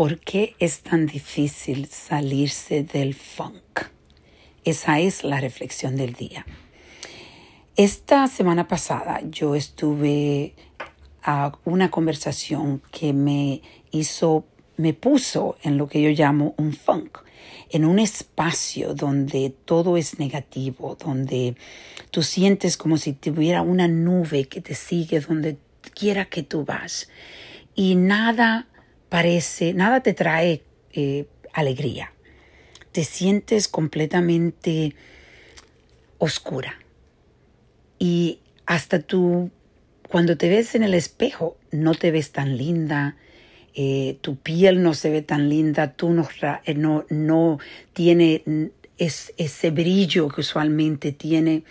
¿Por qué es tan difícil salirse del funk? Esa es la reflexión del día. Esta semana pasada yo estuve a una conversación que me hizo, me puso en lo que yo llamo un funk, en un espacio donde todo es negativo, donde tú sientes como si tuviera una nube que te sigue donde quiera que tú vas y nada parece, nada te trae eh, alegría. Te sientes completamente oscura. Y hasta tú, cuando te ves en el espejo, no te ves tan linda, eh, tu piel no se ve tan linda, tú no, eh, no, no tiene ese brillo que usualmente tiene.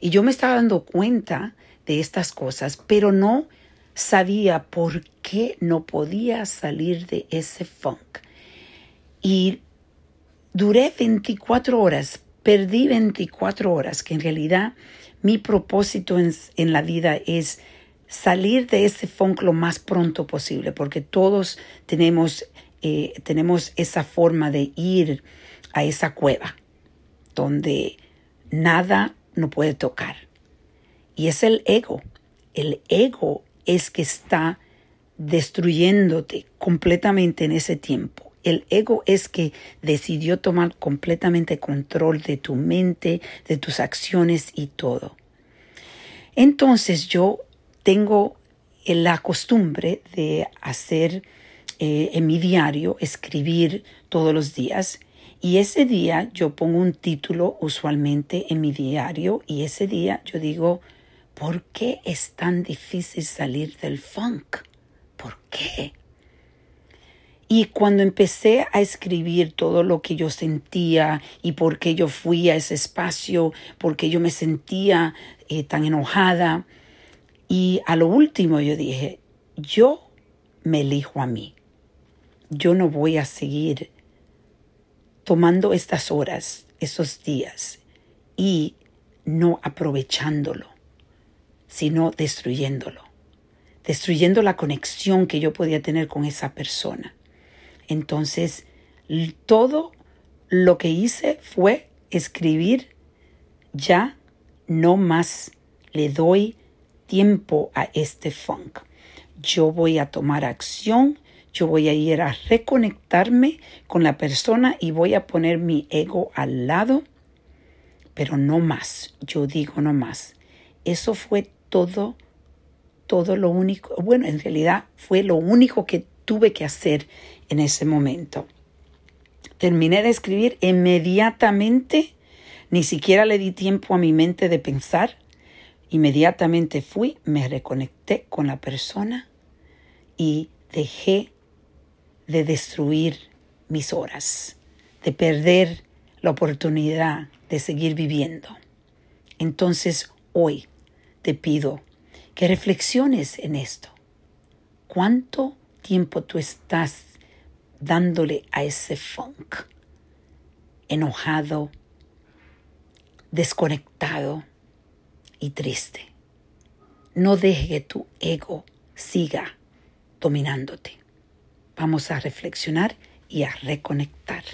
Y yo me estaba dando cuenta de estas cosas, pero no sabía por qué no podía salir de ese funk. Y duré 24 horas, perdí 24 horas, que en realidad mi propósito en, la vida es salir de ese funk lo más pronto posible, porque todos tenemos, eh, tenemos esa forma de ir a esa cueva donde nada no puede tocar. Y es el ego. El ego es que está destruyéndote completamente en ese tiempo. El ego es que decidió tomar completamente control de tu mente, de tus acciones y todo. Entonces yo tengo la costumbre de hacer eh, en mi diario, escribir todos los días. Y ese día yo pongo un título usualmente en mi diario y ese día yo digo, ¿Por qué es tan difícil salir del funk? ¿Por qué? Y cuando empecé a escribir todo lo que yo sentía y por qué yo fui a ese espacio, por qué yo me sentía eh, tan enojada, y a lo último yo dije, yo me elijo a mí. Yo no voy a seguir tomando estas horas, esos días y no aprovechándolo sino destruyéndolo, destruyendo la conexión que yo podía tener con esa persona. Entonces, todo lo que hice fue escribir, ya no más le doy tiempo a este funk. Yo voy a tomar acción, yo voy a ir a reconectarme con la persona y voy a poner mi ego al lado, pero no más, yo digo no más. Eso fue todo, todo lo único, bueno, en realidad fue lo único que tuve que hacer en ese momento. Terminé de escribir inmediatamente, ni siquiera le di tiempo a mi mente de pensar. Inmediatamente fui, me reconecté con la persona y dejé de destruir mis horas, de perder la oportunidad de seguir viviendo. Entonces hoy te pido que reflexiones en esto. ¿Cuánto tiempo tú estás dándole a ese funk? Enojado, desconectado y triste. No deje que tu ego siga dominándote. Vamos a reflexionar y a reconectar.